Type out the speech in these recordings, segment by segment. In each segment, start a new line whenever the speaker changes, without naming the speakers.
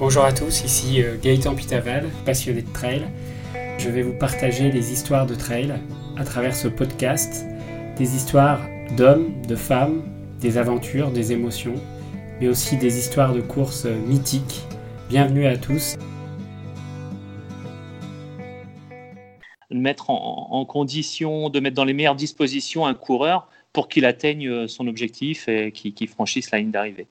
Bonjour à tous, ici euh, Gaëtan Pitaval, passionné de trail. Je vais vous partager les histoires de trail à travers ce podcast, des histoires d'hommes, de femmes, des aventures, des émotions, mais aussi des histoires de courses mythiques. Bienvenue à tous.
Mettre en, condition, de mettre dans les meilleures dispositions un coureur pour qu'il atteigne son objectif et qu'il franchisse la ligne d'arrivée.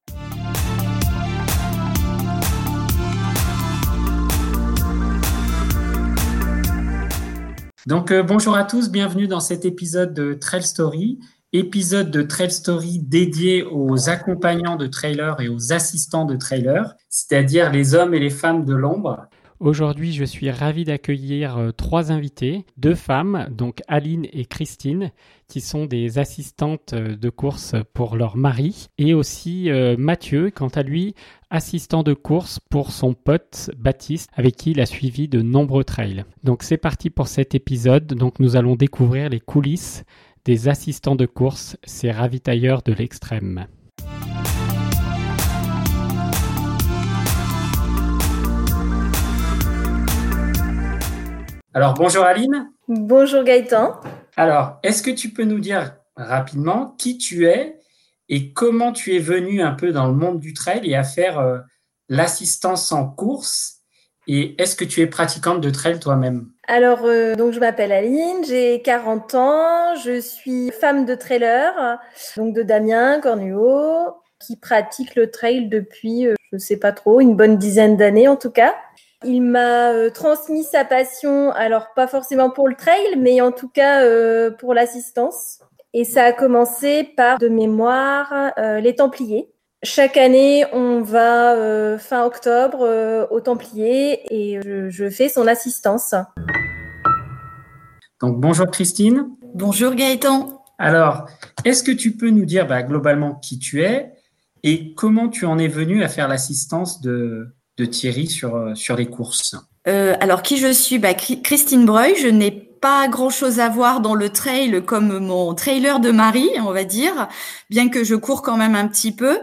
Donc euh, bonjour à tous, bienvenue dans cet épisode de Trail Story, épisode de Trail Story dédié aux accompagnants de trailers et aux assistants de trailers, c'est-à-dire les hommes et les femmes de l'ombre. Aujourd'hui, je suis ravi d'accueillir euh, trois invités, deux femmes, donc Aline et Christine, qui sont des assistantes euh, de course pour leur mari, et aussi euh, Mathieu, quant à lui, assistant de course pour son pote Baptiste, avec qui il a suivi de nombreux trails. Donc c'est parti pour cet épisode. Donc nous allons découvrir les coulisses des assistants de course, ces ravitailleurs de l'extrême. Alors, bonjour Aline.
Bonjour Gaëtan.
Alors, est-ce que tu peux nous dire rapidement qui tu es et comment tu es venu un peu dans le monde du trail et à faire euh, l'assistance en course? Et est-ce que tu es pratiquante de trail toi-même?
Alors, euh, donc je m'appelle Aline, j'ai 40 ans, je suis femme de trailer, donc de Damien Cornuau, qui pratique le trail depuis, euh, je ne sais pas trop, une bonne dizaine d'années en tout cas. Il m'a euh, transmis sa passion, alors pas forcément pour le trail, mais en tout cas euh, pour l'assistance. Et ça a commencé par de mémoire euh, les Templiers. Chaque année, on va fin octobre aux Templiers et je, fais son assistance.
Donc bonjour Christine.
Bonjour Gaëtan.
Alors, est-ce que tu peux nous dire bah, globalement qui tu es et comment tu en es venu à faire l'assistance de, de Thierry sur, euh, les courses
euh, Alors, qui je suis? Bah, Christine Breuil, je n'ai pas grand-chose à voir dans le trail comme mon trailer de Marie, on va dire, bien que je cours quand même un petit peu.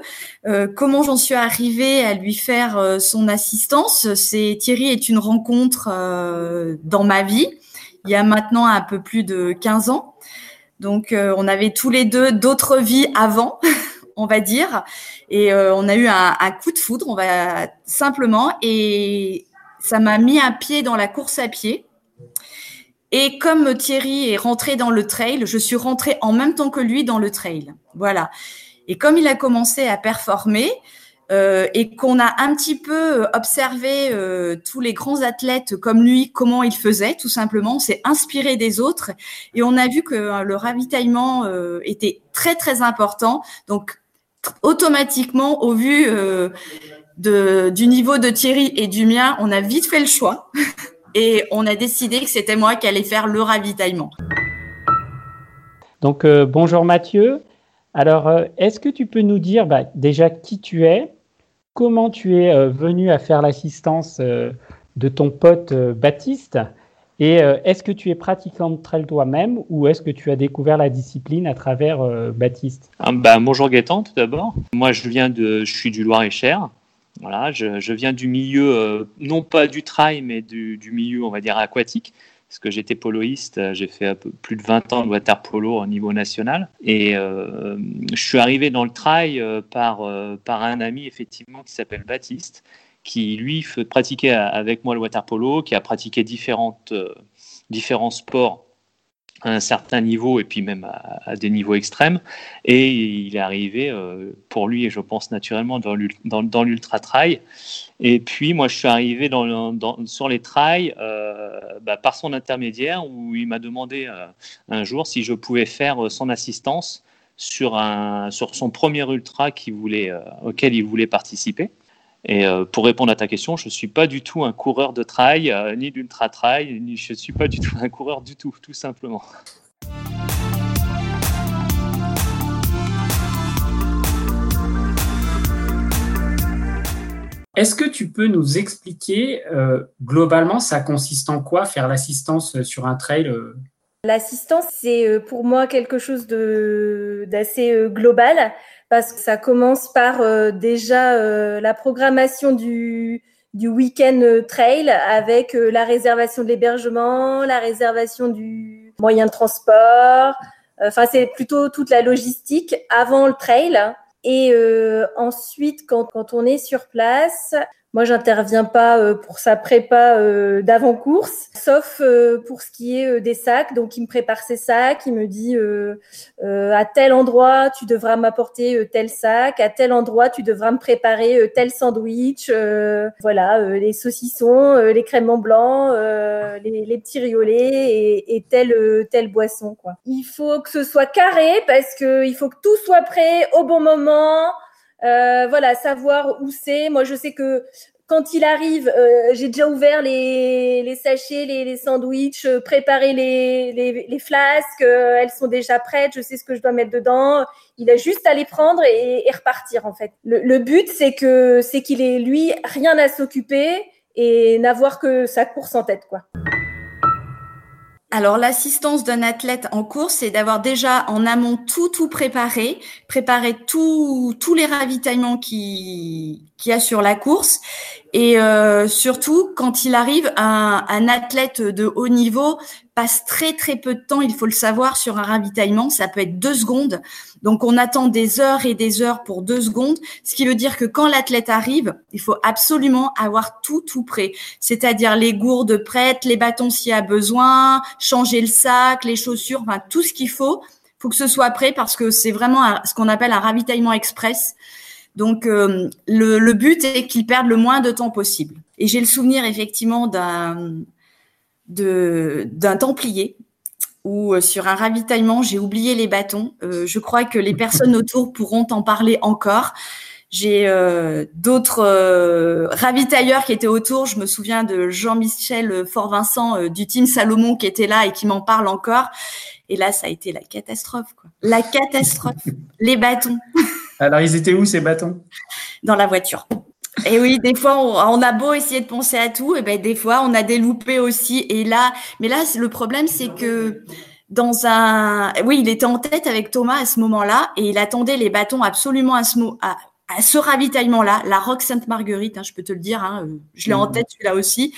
Euh, comment j'en suis arrivée à lui faire son assistance? C'est Thierry est une rencontre dans ma vie, il y a maintenant un peu plus de 15 ans. Donc, on avait tous les deux d'autres vies avant. on va dire. Et euh, on a eu un, coup de foudre, on va simplement, et ça m'a mis un pied dans la course à pied. Et comme Thierry est rentré dans le trail, je suis rentrée en même temps que lui dans le trail. Voilà. Et comme il a commencé à performer, euh, et qu'on a un petit peu observé euh, tous les grands athlètes comme lui, comment ils faisaient, tout simplement. On s'est inspiré des autres et on a vu que le ravitaillement était très très important. Donc automatiquement, au vu euh, du niveau de Thierry et du mien, on a vite fait le choix et on a décidé que c'était moi qui allais faire le ravitaillement.
Donc, euh, bonjour Mathieu. Alors, euh, est-ce que tu peux nous dire bah, déjà qui tu es, comment tu es venu à faire l'assistance de ton pote Baptiste et euh, est-ce que tu es pratiquant de trail toi-même ou est-ce que tu as découvert la discipline à travers euh, Baptiste?
Bah, Bonjour Gaëtan tout d'abord. Moi je viens de, je suis du Loir-et-Cher. Voilà, je, viens du milieu, euh, non pas du trail, mais du, milieu, on va dire, aquatique. Parce que j'étais poloiste, j'ai fait plus de 20 ans de water polo au niveau national. Et je suis arrivé dans le trail par, par un ami, effectivement, qui s'appelle Baptiste, qui lui pratiquait avec moi le water polo, qui a pratiqué différentes, euh, différents sports à un certain niveau et puis même à, des niveaux extrêmes. Et il est arrivé, euh, pour lui, et je pense naturellement, dans l'ultra trail. Et puis moi, je suis arrivé sur les trails euh, bah, par son intermédiaire où il m'a demandé un jour si je pouvais faire son assistance sur, un, sur son premier ultra voulait, auquel il voulait participer. Et euh, pour répondre à ta question, je ne suis pas du tout un coureur de trail, euh, ni d'ultra trail, ni je ne suis pas du tout un coureur du tout, tout simplement.
Est-ce que tu peux nous expliquer euh, globalement ça consiste en quoi faire l'assistance sur un trail
L'assistance, c'est pour moi quelque chose d'assez global parce que ça commence par euh, déjà euh, la programmation du, du week-end trail avec la réservation de l'hébergement, la réservation du moyen de transport. Enfin, c'est plutôt toute la logistique avant le trail. Et ensuite, quand, quand on est sur place, moi, j'interviens pas euh, pour sa prépa euh, d'avant-course, sauf euh, pour ce qui est des sacs. Donc, il me prépare ses sacs, il me dit à tel endroit, tu devras m'apporter tel sac, à tel endroit, tu devras me préparer tel sandwich, voilà, les saucissons, les créments blancs, les, les, petits riolets et, et telle telle boisson. Quoi. Il faut que ce soit carré parce que il faut que tout soit prêt au bon moment. Euh, voilà, savoir où c'est. Moi, je sais que quand il arrive, euh, j'ai déjà ouvert les, les sachets, les, les sandwichs, euh, préparé les, les, les flasques, elles sont déjà prêtes, je sais ce que je dois mettre dedans. Il a juste à les prendre et, et repartir en fait. Le, le but, c'est que c'est qu'il ait lui rien à s'occuper et n'avoir que sa course en tête, quoi.
Alors l'assistance d'un athlète en course, c'est d'avoir déjà en amont tout tout préparé, préparer tous les ravitaillements qui qu'il y a sur la course. Et euh, surtout quand il arrive un, un athlète de haut niveau passe très très peu de temps, il faut le savoir, sur un ravitaillement. Ça peut être deux secondes. Donc on attend des heures et des heures pour deux secondes, ce qui veut dire que quand l'athlète arrive, il faut absolument avoir tout tout prêt, c'est-à-dire les gourdes prêtes, les bâtons s'il y a besoin, changer le sac, les chaussures, enfin tout ce qu'il faut. Faut que ce soit prêt parce que c'est vraiment ce qu'on appelle un ravitaillement express. Donc euh, le, le but est qu'il perde le moins de temps possible. Et j'ai le souvenir effectivement d'un d'un templier où euh, sur un ravitaillement, j'ai oublié les bâtons. Euh, je crois que les personnes autour pourront en parler encore. J'ai euh, d'autres euh, ravitailleurs qui étaient autour. Je me souviens de Jean-Michel Fort-Vincent du team Salomon qui était là et qui m'en parle encore. Et là, ça a été la catastrophe. Quoi. La catastrophe. les bâtons.
Alors, ils étaient où ces bâtons?
Dans la voiture. Et oui, des fois, on, a beau essayer de penser à tout, et ben des fois, on a des loupés aussi. Et là, mais là, le problème, c'est que dans un, oui, il était en tête avec Thomas à ce moment-là, et il attendait les bâtons absolument à ce mot, à, ce ravitaillement-là, la Rock Sainte Marguerite, hein, je peux te le dire, hein, euh, je l'ai en mhm. tête celui-là aussi.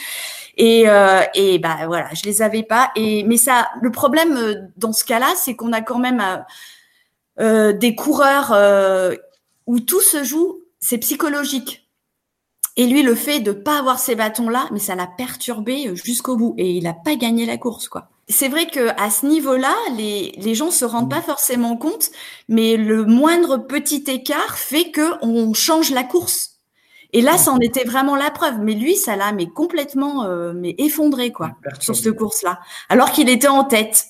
Et, euh, et bah voilà, je les avais pas. Et mais ça, le problème euh, dans ce cas-là, c'est qu'on a quand même euh, des coureurs où tout se joue, c'est psychologique. Et lui, le fait de pas avoir ces bâtons-là, mais ça l'a perturbé jusqu'au bout. Et il n'a pas gagné la course, quoi. C'est vrai que à ce niveau-là, les, les gens se rendent pas forcément compte, mais le moindre petit écart fait que on change la course. Et là, ça en était vraiment la preuve. Mais lui, ça l'a mais complètement euh, mais effondré quoi sur cette course-là, alors qu'il était en tête.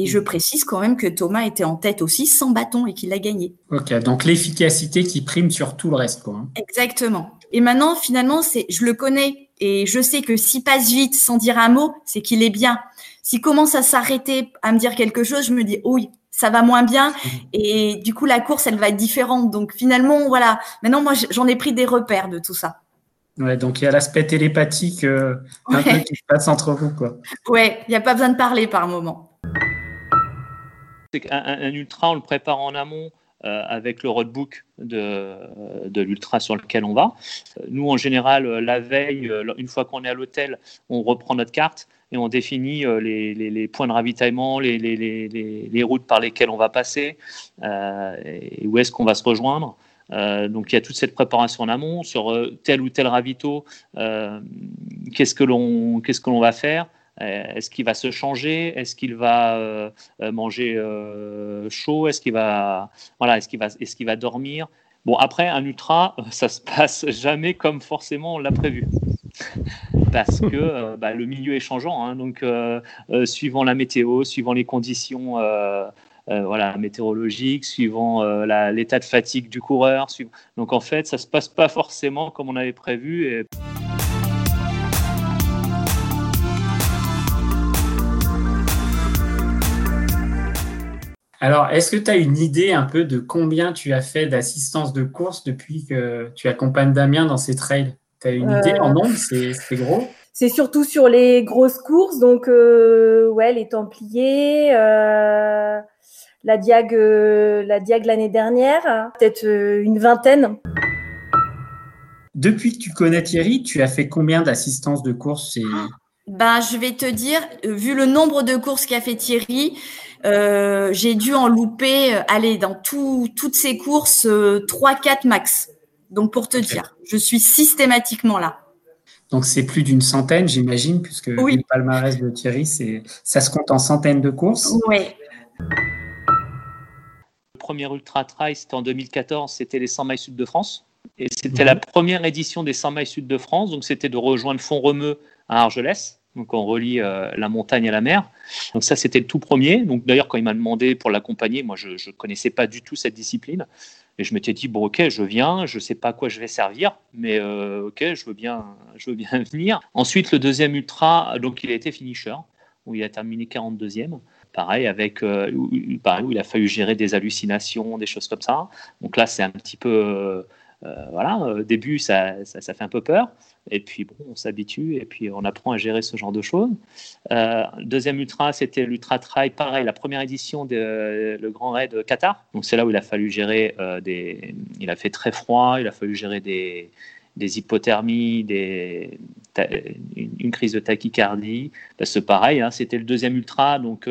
Et je précise quand même que Thomas était en tête aussi sans bâton et qu'il a gagné.
Ok, donc l'efficacité qui prime sur tout le reste, quoi. Hein.
Exactement. Et maintenant, finalement, c'est, je le connais et je sais que s'il passe vite sans dire un mot, c'est qu'il est bien. S'il commence à s'arrêter, à me dire quelque chose, je me dis, oui, ça va moins bien. Et du coup, la course, elle va être différente. Donc finalement, voilà. Maintenant, moi, j'en ai pris des repères de tout ça.
Ouais, donc il y a l'aspect télépathique euh, un peu qui se passe entre vous, quoi.
Ouais, il n'y a pas besoin de parler par moment
un, ultra, on le prépare en amont euh, avec le roadbook de, de l'ultra sur lequel on va. Nous, en général, euh, la veille, euh, une fois qu'on est à l'hôtel, on reprend notre carte et on définit les, points de ravitaillement, les, routes par lesquelles on va passer et où est-ce qu'on va se rejoindre. donc il y a toute cette préparation en amont sur tel ou tel ravito, qu'est-ce que l'on qu'est-ce que l'on va faire, euh, est-ce qu'il va se changer? Est-ce qu'il va euh, euh, manger chaud? Est-ce qu'il va, voilà, est-ce qu'il va, est-ce qu'il va dormir? Bon, après, un ultra, ça se passe jamais comme forcément on l'a prévu. Parce que bah, le milieu est changeant. Hein. donc, suivant la météo, suivant les conditions voilà, météorologiques, suivant l'état de fatigue du coureur. Donc, en fait, ça se passe pas forcément comme on avait prévu.
Alors, est-ce que tu as une idée un peu de combien tu as fait d'assistance de course depuis que tu accompagnes Damien dans ses trails? Tu as une idée en nombre? C'est gros?
C'est surtout sur les grosses courses, donc euh, ouais, les Templiers, euh, la Diag, euh, la Diag l'année dernière, peut-être une vingtaine.
Depuis que tu connais Thierry, tu as fait combien d'assistances de course
ben, Je vais te dire, vu le nombre de courses qu'a fait Thierry, euh, j'ai dû en louper, euh, aller dans toutes ces courses, euh, 3-4 max. Donc, pour te dire, je suis systématiquement là.
Donc, c'est plus d'une centaine, j'imagine, puisque le palmarès de Thierry, ça se compte en centaines de courses.
Oui.
Le premier Ultra Trail, c'était en 2014, c'était les 100 miles sud de France. Et c'était la première édition des 100 miles sud de France. Donc, c'était de rejoindre Font-Romeu à Argelès. Donc, on relie euh, la montagne à la mer. Donc, ça, c'était le tout premier. Donc, d'ailleurs, quand il m'a demandé pour l'accompagner, moi, je ne connaissais pas du tout cette discipline. Et je m'étais dit, bon, ok, je viens, je ne sais pas à quoi je vais servir, mais euh, ok, je veux, bien, je veux bien venir. Ensuite, le deuxième ultra, donc, il a été finisher, où il a terminé 42e pareil, avec, euh, où, il a fallu gérer des hallucinations, des choses comme ça. Donc là, c'est un petit peu, voilà, au début, ça, ça, fait un peu peur. Et puis, bon, on s'habitue et puis on apprend à gérer ce genre de choses. Euh, deuxième ultra, c'était l'Ultra Trail, pareil, la première édition de le Grand Raid Qatar. Donc, c'est là où il a fallu gérer euh, des. Il a fait très froid, il a fallu gérer des, des hypothermies, des, une, crise de tachycardie. Parce que pareil, hein, c'était le deuxième ultra, donc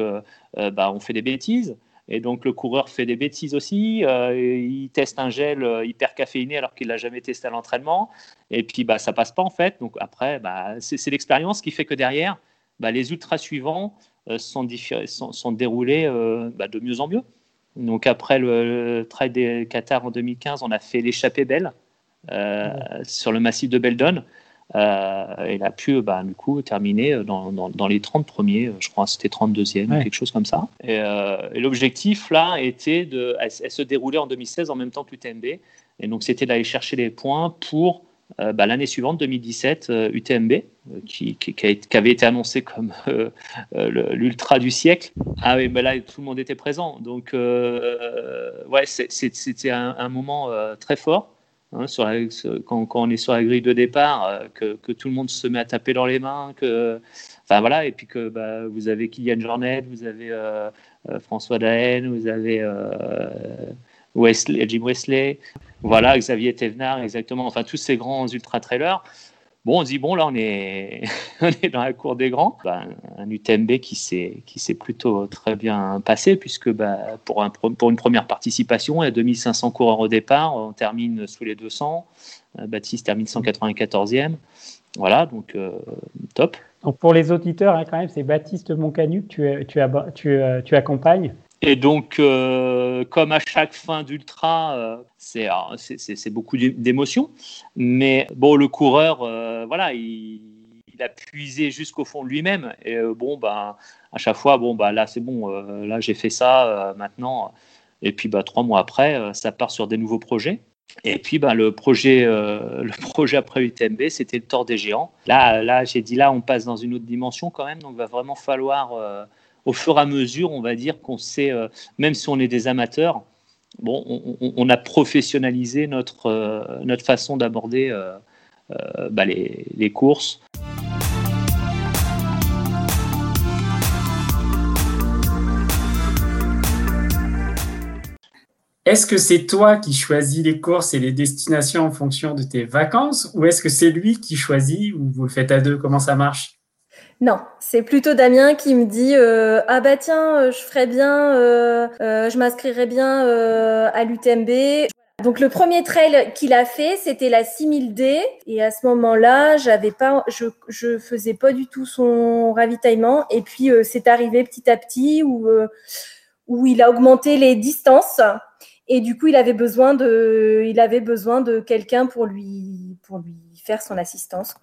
bah, on fait des bêtises. Et donc le coureur fait des bêtises aussi. Euh, il teste un gel euh, hyper caféiné alors qu'il l'a jamais testé à l'entraînement. Et puis bah ça passe pas en fait. Donc après, bah, c'est l'expérience qui fait que derrière, bah, les ultras suivants euh, sont, sont, sont, déroulés bah, de mieux en mieux. Donc après le, trail des Qatar en 2015, on a fait l'échappée belle sur le massif de Beldon. Euh, il a pu bah, du coup terminer dans, dans, les 30 premiers, je crois c'était 32e, quelque chose comme ça. Et, euh, l'objectif là était de, elle, se déroulait en 2016 en même temps que l'UTMB, et donc c'était d'aller chercher les points pour euh, bah, l'année suivante, 2017, UTMB, qui, qui, qui, avait été annoncé comme l'ultra du siècle. Ah oui, bah là tout le monde était présent, donc ouais, c'était un, un, moment très fort. Hein, sur quand, on est sur la grille de départ, euh, que, tout le monde se met à taper dans les mains, que, enfin voilà, et puis que bah, vous avez Kylian Jornet, vous avez euh, euh, François Daen, vous avez Wesley, Jim Wesley, voilà, Xavier Thévenard, exactement, enfin tous ces grands ultra-trailers. Bon, on dit, bon, là, on est, on est dans la cour des grands. Ben, un UTMB qui s'est plutôt très bien passé, puisque bah, pour, un, pour une première participation, il y a 2500 coureurs au départ, on termine sous les 200. Euh, Baptiste termine 194e. Voilà, donc euh, top.
Donc pour les auditeurs, hein, quand même, c'est Baptiste Moncanuc que tu, tu, tu, euh, tu accompagnes.
Et donc, euh, comme à chaque fin d'ultra, euh, c'est beaucoup d'émotions. Mais bon, le coureur, euh, voilà, il, a puisé jusqu'au fond de lui-même. Et bon, ben, à chaque fois, bon, bah, là, c'est bon, là, j'ai fait ça maintenant. Et puis, bah, trois mois après, ça part sur des nouveaux projets. Et puis, bah, le, projet, le projet après UTMB, c'était le Tour des Géants. Là, là j'ai dit, là, on passe dans une autre dimension quand même. Donc, il va vraiment falloir au fur et à mesure, on va dire qu'on sait, euh, même si on est des amateurs, on, a professionnalisé notre, euh, façon d'aborder euh, bah, les, les courses.
Est-ce que c'est toi qui choisis les courses et les destinations en fonction de tes vacances ou est-ce que c'est lui qui choisit ou vous le faites à deux Comment ça marche?
Non, c'est plutôt Damien qui me dit euh, ah bah tiens, euh, je ferais bien, euh, je m'inscrirais bien à l'UTMB. Donc le premier trail qu'il a fait, c'était la 6000D et à ce moment-là, j'avais pas, je, je faisais pas du tout son ravitaillement et puis c'est arrivé petit à petit où où il a augmenté les distances et du coup il avait besoin de, il avait besoin de quelqu'un pour lui pour lui faire son assistance.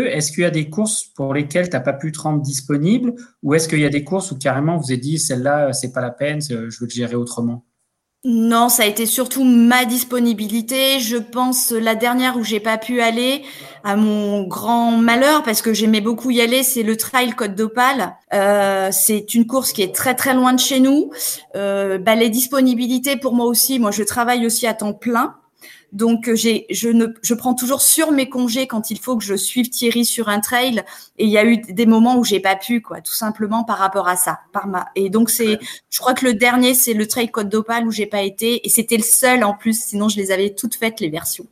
Est-ce qu'il y a des courses pour lesquelles tu n'as pas pu te rendre disponible ou est-ce qu'il y a des courses où carrément vous avez dit celle-là, c'est pas la peine, je veux le gérer autrement?
Non, ça a été surtout ma disponibilité. Je pense la dernière où j'ai pas pu aller, à mon grand malheur, parce que j'aimais beaucoup y aller, c'est le Trail Côte d'Opale. Euh, c'est une course qui est très très loin de chez nous. Euh, bah, les disponibilités pour moi aussi. Moi, je travaille aussi à temps plein. Donc euh, j'ai, je ne, je prends toujours sur mes congés quand il faut que je suive Thierry sur un trail. Et il y a eu des moments où j'ai pas pu, quoi, tout simplement par rapport à ça, par ma. Et donc c'est, je crois que le dernier c'est le trail Côte d'Opale où j'ai pas été, et c'était le seul en plus. Sinon je les avais toutes faites les versions.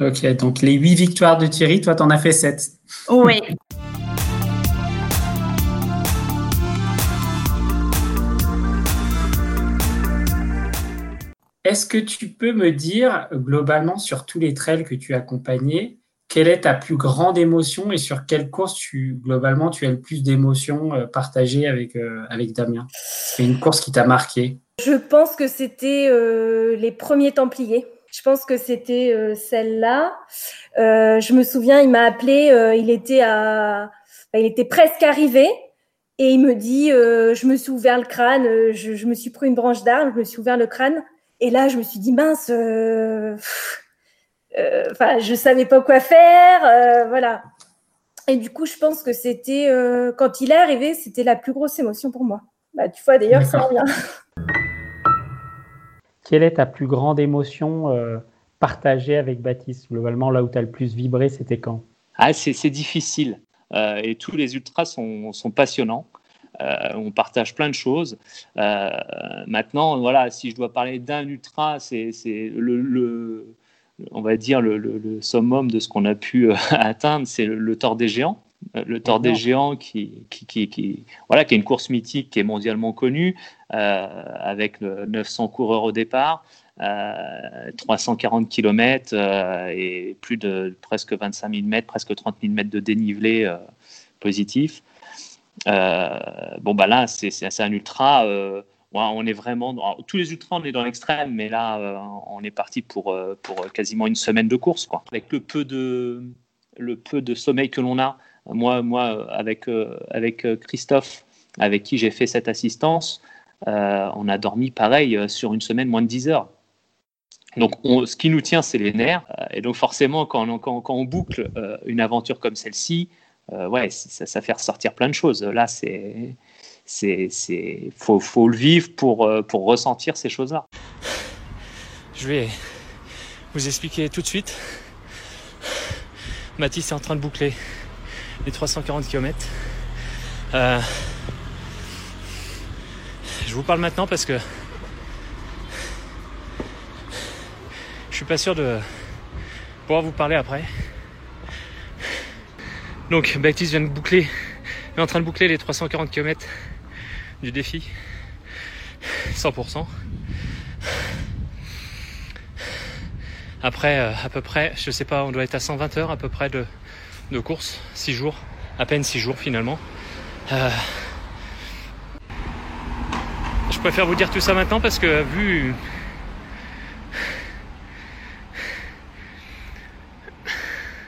Ok, donc les huit victoires de Thierry, toi, tu en as fait sept.
Oui.
Est-ce que tu peux me dire, globalement, sur tous les trails que tu as quelle est ta plus grande émotion et sur quelle course, tu, globalement, tu as le plus d'émotions euh, partagées avec, euh, Damien? C'est une course qui t'a marqué
Je pense que c'était euh, les premiers Templiers. Je pense que c'était celle-là. je me souviens, il m'a appelé, il était à, il était presque arrivé. Et il me dit, je me suis ouvert le crâne, je, je me suis pris une branche d'arbre, je me suis ouvert le crâne. Et là, je me suis dit, mince, euh, euh, enfin, je savais pas quoi faire, euh, voilà. Et du coup, je pense que c'était, quand il est arrivé, c'était la plus grosse émotion pour moi. Bah, tu vois, d'ailleurs, ça revient.
Quelle est ta plus grande émotion partagée avec Baptiste? Globalement, là où tu as le plus vibré, c'était quand?
Ah, C'est difficile. et tous les ultras sont, sont passionnants. Euh, on partage plein de choses. Euh, maintenant, voilà, si je dois parler d'un ultra, c'est le, on va dire le, summum de ce qu'on a pu euh, atteindre, c'est le, Tour des Géants. Le Tour des Géants, qui, qui, voilà, qui est une course mythique qui est mondialement connue, avec 900 coureurs au départ, 340 km et plus de presque 25 000 mètres, presque 30 000 mètres de dénivelé positif. Euh, bon, bah là, c'est un ultra. Euh, on est vraiment. tous les ultras, on est dans l'extrême, mais là, euh, on est parti pour, quasiment une semaine de course. Quoi. Avec le peu de, sommeil que l'on a, moi, moi avec, Christophe, avec qui j'ai fait cette assistance, on a dormi pareil sur une semaine, moins de 10 heures. Donc, ce qui nous tient, c'est les nerfs. Et donc, forcément, quand on, boucle une aventure comme celle-ci, ouais, ça, ça, fait ressortir plein de choses. Là, c'est, c'est, c'est, faut, faut le vivre pour, euh, pour ressentir ces choses-là.
Je vais vous expliquer tout de suite. Mathis est en train de boucler les 340 km. Euh, je vous parle maintenant parce que je suis pas sûr de pouvoir vous parler après. Donc Baptiste vient de boucler, est en train de boucler les 340 km du défi. 100%. Après, euh, à peu près, je sais pas, on doit être à 120 heures à peu près de, course, 6 jours, à peine 6 jours finalement. Euh, je préfère vous dire tout ça maintenant parce que vu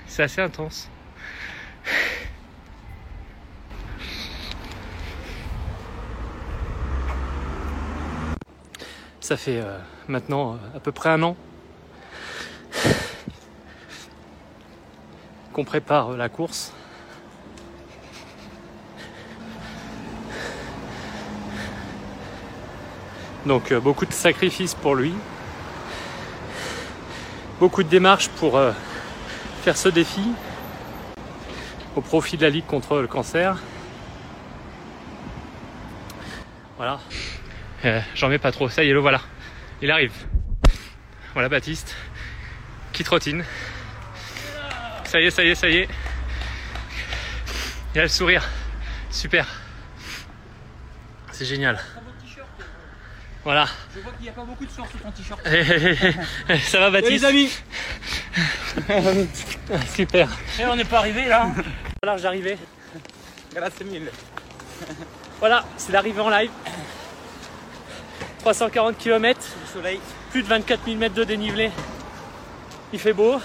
c'est assez intense. Ça fait euh, maintenant euh, à peu près un an qu'on prépare la course. Donc euh, beaucoup de sacrifices pour lui, beaucoup de démarches pour faire ce défi au profit de la Ligue contre le cancer. Voilà. Euh, j'en mets pas trop. Ça y est, le voilà. Il arrive. Voilà Baptiste qui trottine. Ça y est, ça y est, ça y est. Il a le sourire. Super. C'est génial. Voilà.
Je vois qu'il n'y a pas beaucoup de sueur sur ton t-shirt.
ça va Baptiste
Les amis
Super.
Et on n'est pas arrivé là
Voilà, j'arrivais.
Grâce mille.
Voilà, c'est l'arrivée en live. 340 km,
soleil.
plus de 24 000 mètres de dénivelé. Il fait beau.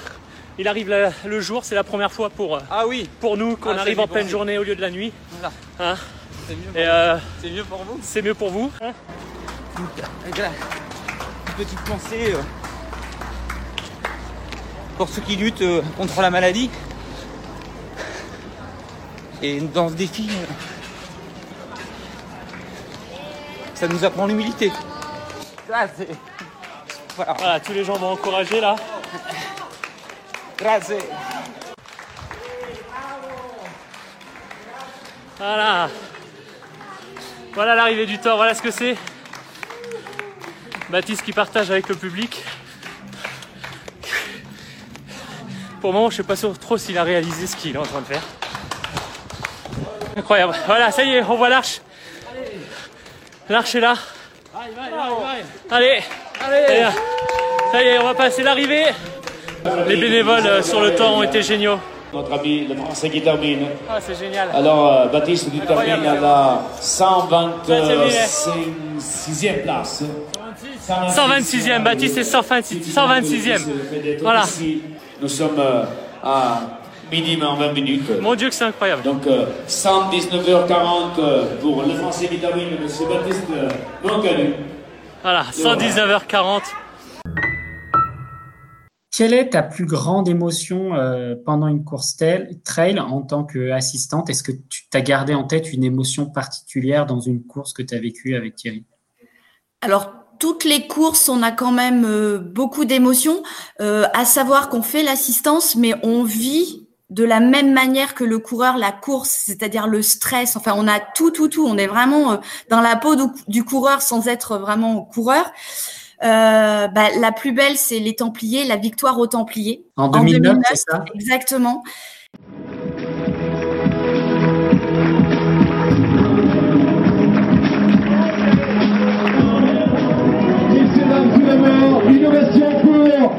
Il arrive le jour, c'est la première fois pour, euh,
ah oui.
pour nous qu'on
Ah,
arrive
c'est
en pleine journée au lieu de la nuit.
Voilà.
Hein
C'est mieux, pour
Et euh,
c'est mieux pour vous.
c'est mieux pour vous. hein
Une petite pensée euh, pour ceux qui luttent euh, contre la maladie. Et dans ce défi, euh, ça nous apprend l'humilité. Voilà.
Voilà, tous les gens vont encourager là.
Grazie.
Voilà. Voilà l'arrivée du Thor, voilà ce que c'est. Baptiste qui partage avec le public. Pour le moment, je sais pas trop s'il a réalisé ce qu'il est en train de faire. Incroyable. Voilà, ça y est, on voit l'arche. L'arche est là. Allez, allez, ça y est, on va passer l'arrivée. Les bénévoles euh, sur le temps ont été géniaux.
Notre ami le français qui termine.
Ah, c'est génial.
Alors, euh, Baptiste, tu termines à la 126e place.
126e, Baptiste est 126e. Voilà.
Nous sommes euh, à minimum 20 minutes.
Mon Dieu que c'est incroyable.
Donc 119h40 pour le français qui termine, M. Baptiste Moncanu.
Voilà, 119h40.
Quelle est ta plus grande émotion euh, pendant une course trail en tant qu'assistante? Est-ce que tu t'as gardé en tête une émotion particulière dans une course que tu as vécue avec Thierry?
Alors, toutes les courses, on a quand même euh, beaucoup d'émotions, euh, à savoir qu'on fait l'assistance, mais on vit de la même manière que le coureur la course, c'est-à-dire le stress. Enfin, on a tout, tout, tout. On est vraiment dans la peau du coureur sans être vraiment coureur. Euh, bah, la plus belle, c'est les Templiers, la victoire aux Templiers.
En 2009, c'est ça?
Exactement.
Innovation pour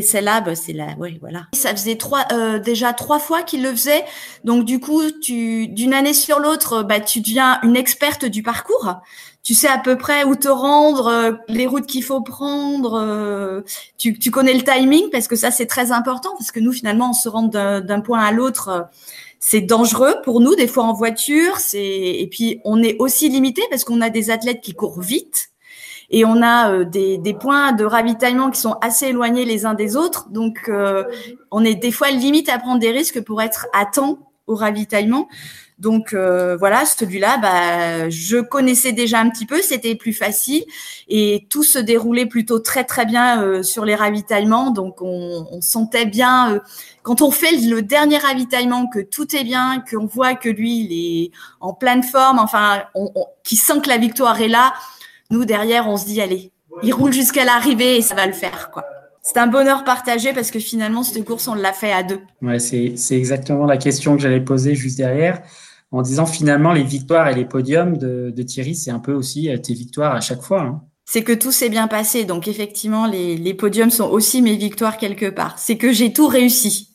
Et celle-là, c'est la, ouais, voilà. Ça faisait euh, déjà trois fois qu'il le faisait. Donc du coup, tu, d'une année sur l'autre, bah, tu deviens une experte du parcours. Tu sais à peu près où te rendre, euh, les routes qu'il faut prendre. Euh, tu, connais le timing parce que ça c'est très important parce que nous finalement on se rend d'un point à l'autre c'est dangereux pour nous des fois en voiture et puis on est aussi limité parce qu'on a des athlètes qui courent vite et on a euh, des, des, points de ravitaillement qui sont assez éloignés les uns des autres. Donc, euh, on est des fois limite à prendre des risques pour être à temps au ravitaillement. Donc euh, voilà, celui-là, bah, je connaissais déjà un petit peu, c'était plus facile et tout se déroulait plutôt très très bien sur les ravitaillements. Donc on, on sentait bien quand on fait le dernier ravitaillement que tout est bien, qu'on voit que lui il est en pleine forme, enfin, on, qui sent que la victoire est là. Nous, derrière, on se dit, allez, il roule jusqu'à l'arrivée et ça va le faire, quoi. C'est un bonheur partagé parce que finalement, cette course, on l'a fait à deux.
Ouais, c'est, exactement la question que j'allais poser juste derrière. En disant finalement, les victoires et les podiums de, Thierry, c'est un peu aussi euh, tes victoires à chaque fois. Hein.
C'est que tout s'est bien passé. Donc, effectivement, les, les podiums sont aussi mes victoires quelque part. C'est que j'ai tout réussi.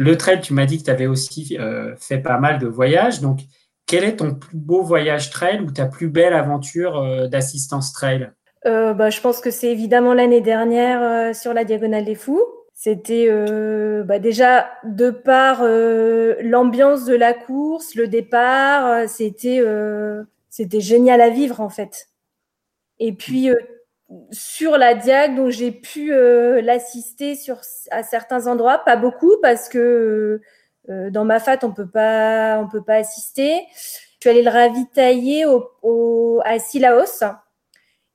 Le trail, tu m'as dit que tu avais aussi euh, fait pas mal de voyages. Donc, quel est ton plus beau voyage trail ou ta plus belle aventure euh, d'assistance trail?
Euh, bah, Je pense que c'est évidemment l'année dernière sur la Diagonale des Fous. C'était bah, déjà de par l'ambiance de la course, le départ, c'était c'était génial à vivre en fait. Et puis sur la Diag, donc j'ai pu euh, l'assister sur à certains endroits, pas beaucoup parce que euh, dans ma fat on peut pas on peut pas assister. Je suis allée le ravitailler au, à Silaos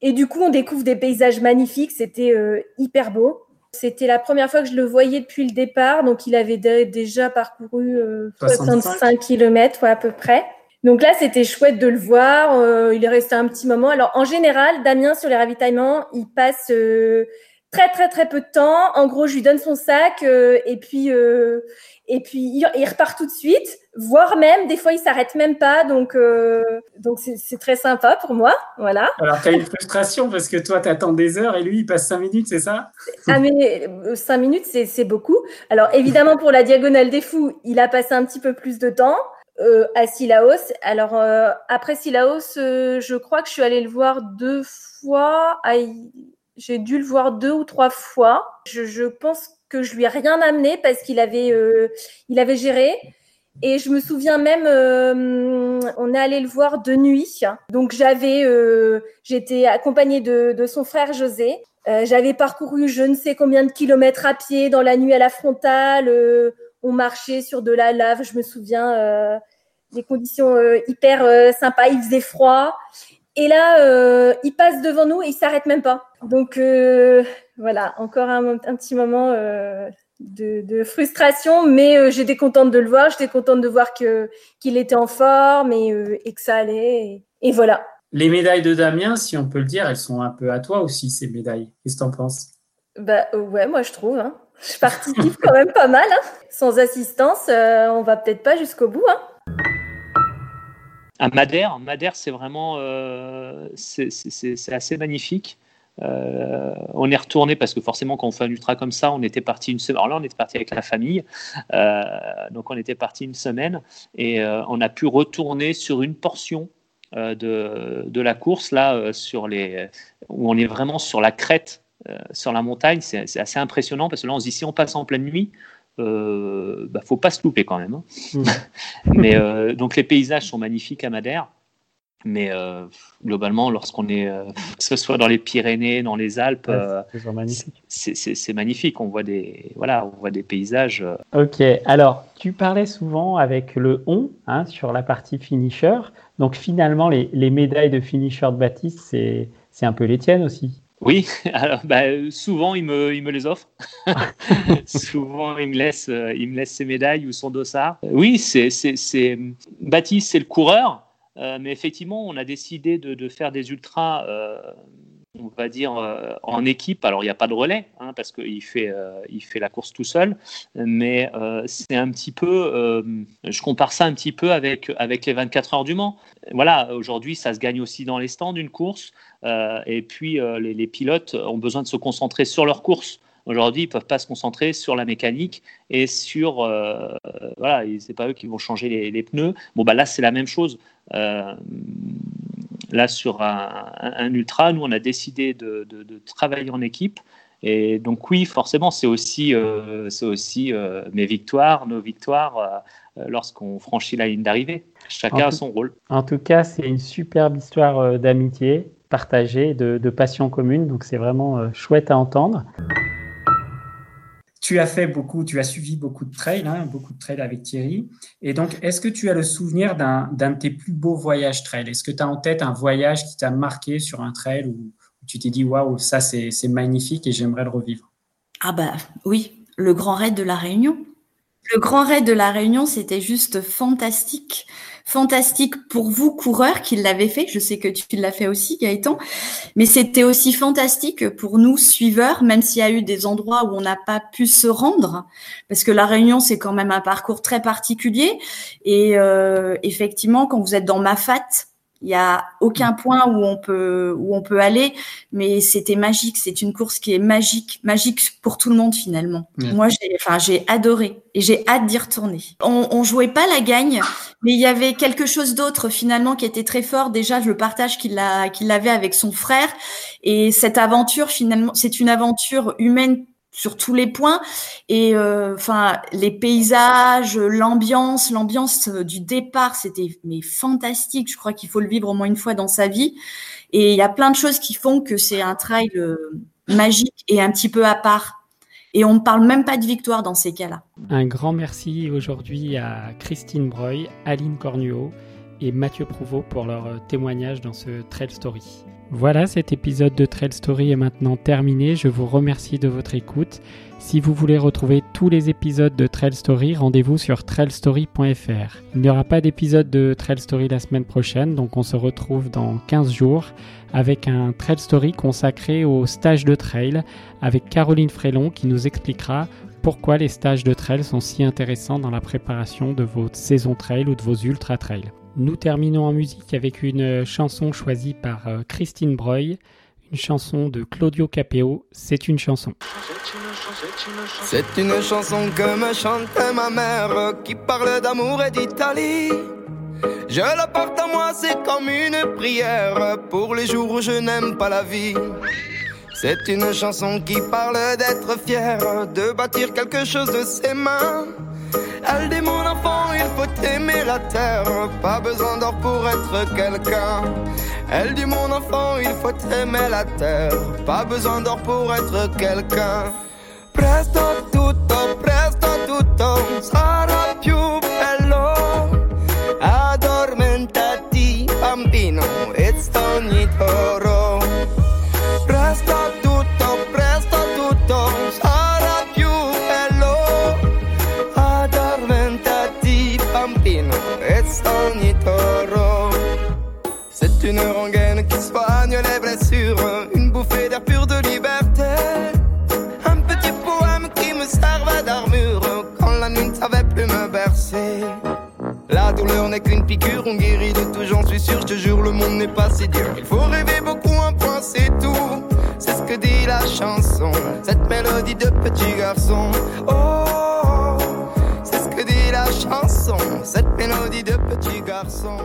et du coup on découvre des paysages magnifiques. C'était euh, hyper beau. C'était la première fois que je le voyais depuis le départ, donc il avait déjà parcouru 65 km à peu près. Donc là, c'était chouette de le voir. Euh, il est resté un petit moment. Alors en général, Damien sur les ravitaillements, il passe euh, très très très peu de temps. En gros, je lui donne son sac euh, et puis et puis il, repart tout de suite. Voire même des fois, il s'arrête même pas. Donc donc c'est très sympa pour moi. Voilà.
Alors tu as une frustration parce que toi, tu attends des heures et lui, il passe cinq minutes, c'est ça?
Ah mais cinq minutes, c'est beaucoup. Alors évidemment pour la diagonale des fous, il a passé un petit peu plus de temps euh, à Silaos. Alors euh, après Silaos, euh, je crois que je suis allée le voir deux fois. J'ai dû le voir deux ou trois fois. Je, je pense que je lui ai rien amené parce qu'il avait, euh, il avait géré. Et je me souviens même, euh, on est allé le voir de nuit. Donc j'avais, j'étais accompagnée de, de, son frère José. j'avais parcouru je ne sais combien de kilomètres à pied dans la nuit à la frontale on marchait sur de la lave, je me souviens, euh, des conditions euh, hyper euh, sympas, il faisait froid. Et là, euh, il passe devant nous et il s'arrête même pas. Donc euh, voilà, encore un, un petit moment euh, de, de, frustration, mais j'étais contente de le voir. J'étais contente de voir que qu'il était en forme et, et que ça allait. Et, et, voilà.
Les médailles de Damien, si on peut le dire, elles sont un peu à toi aussi ces médailles. Qu'est-ce que t'en penses?
Bah ouais, moi je trouve. Hein. Je participe quand même pas mal. Hein. Sans assistance, euh, on va peut-être pas jusqu'au bout. Hein.
À Madère, Madère, c'est vraiment, euh, c'est assez magnifique. Euh, on est retourné parce que forcément, quand on fait un ultra comme ça, on était parti une semaine. Alors là, on était parti avec la famille, euh, donc on était parti une semaine et on a pu retourner sur une portion de, de, la course là, sur les, où on est vraiment sur la crête, sur la montagne. C'est assez impressionnant parce que là, on se dit si on passe en pleine nuit, euh, bah, faut pas se louper quand même. Hein. Mmh. Mais euh, donc les paysages sont magnifiques à Madère. Mais euh, globalement, lorsqu'on est, euh, que ce soit dans les Pyrénées, dans les Alpes,
ouais,
c'est magnifique. On voit des, voilà, on voit des paysages.
Ok. Alors, tu parlais souvent avec le on hein, sur la partie finisher. Donc finalement, les, les médailles de finisher de Baptiste, c'est un peu les tiennes aussi.
Oui, alors, bah, souvent il me, il me les offre. souvent il me, laisse, euh, il me laisse ses médailles ou son dossard. Oui, c'est Baptiste, c'est le coureur, euh, mais effectivement, on a décidé de, de faire des ultras, euh, on va dire, euh, en équipe. Alors il n'y a pas de relais, hein, parce qu'il fait, euh, il fait la course tout seul, mais euh, c'est un petit peu, je compare ça un petit peu avec, avec les 24 heures du Mans. Voilà, aujourd'hui, ça se gagne aussi dans les stands d'une course. Et puis, les, pilotes ont besoin de se concentrer sur leur course. Aujourd'hui, ils ne peuvent pas se concentrer sur la mécanique et sur. Voilà, ce n'est pas eux qui vont changer les, les pneus. Bon, bah là, c'est la même chose. Là, sur un, un, ultra, nous, on a décidé de, de, de, travailler en équipe. Et donc, oui, forcément, c'est aussi, c'est aussi mes victoires, nos victoires lorsqu'on franchit la ligne d'arrivée. Chacun a son rôle.
En tout cas, c'est une superbe histoire d'amitié partagée, de, de, passion commune. Donc c'est vraiment euh, chouette à entendre.
Tu as fait beaucoup, tu as suivi beaucoup de trails, hein, beaucoup de trails avec Thierry. Et donc, est-ce que tu as le souvenir d'un de tes plus beaux voyages trail Est-ce que tu as en tête un voyage qui t'a marqué sur un trail où, où tu t'es dit waouh, ça c'est magnifique et j'aimerais le revivre?
Ah bah oui, le Grand Raid de la Réunion. Le Grand Raid de la Réunion, c'était juste fantastique fantastique pour vous, coureurs, qui l'avez fait. Je sais que tu l'as fait aussi, Gaëtan. Mais c'était aussi fantastique pour nous, suiveurs, même s'il y a eu des endroits où on n'a pas pu se rendre. Parce que la Réunion, c'est quand même un parcours très particulier. Et euh, effectivement, quand vous êtes dans Mafat, il y a aucun point où on peut où on peut aller, mais c'était magique. C'est une course qui est magique, magique pour tout le monde finalement. Moi, j'ai, enfin, j'ai adoré et j'ai hâte d'y retourner. On, on jouait pas la gagne, mais il y avait quelque chose d'autre finalement qui était très fort. Déjà, le partage qu'il a qu'il avait avec son frère et cette aventure finalement, c'est une aventure humaine sur tous les points et enfin euh, les paysages l'ambiance l'ambiance du départ c'était mais fantastique je crois qu'il faut le vivre au moins une fois dans sa vie et il y a plein de choses qui font que c'est un trail euh, magique et un petit peu à part et on ne parle même pas de victoire dans ces cas-là.
Un grand merci aujourd'hui à Christine Breuil, Aline Cornuau et Mathieu Prouveau pour leur témoignage dans ce Trail Story. Voilà, cet épisode de Trail Story est maintenant terminé. Je vous remercie de votre écoute. Si vous voulez retrouver tous les épisodes de Trail Story, rendez-vous sur trailstory.fr. Il n'y aura pas d'épisode de Trail Story la semaine prochaine, donc on se retrouve dans 15 jours avec un Trail Story consacré au stage de trail avec Caroline Frélon qui nous expliquera pourquoi les stages de trail sont si intéressants dans la préparation de votre saison trail ou de vos ultra trails. Nous terminons en musique avec une chanson choisie par Christine Breuil, une chanson de Claudio Capeo, C'est une chanson.
C'est une chanson que me chantait ma mère qui parle d'amour et d'Italie. Je la porte à moi, c'est comme une prière pour les jours où je n'aime pas la vie. C'est une chanson qui parle d'être fier, de bâtir quelque chose de ses mains. Elle dit mon enfant, il faut aimer la terre, pas besoin d'or pour être quelqu'un. Elle dit mon enfant, il faut aimer la terre, pas besoin d'or pour être quelqu'un. Presto tutto, presto tutto sarà più bello. Addormentati bambino, it's resta ogni toro. Une rengaine qui soigne les blessures, une bouffée d'air pur de liberté. Un petit poème qui me servait d'armure quand la nuit ne savait plus me bercer. La douleur n'est qu'une piqûre, on guérit de tout, j'en suis sûr, je te jure, le monde n'est pas si dur. Il faut rêver beaucoup, un point, c'est tout. C'est ce que dit la chanson, cette mélodie de petit garçon. Oh, c'est ce que dit la chanson, cette mélodie de petit garçon.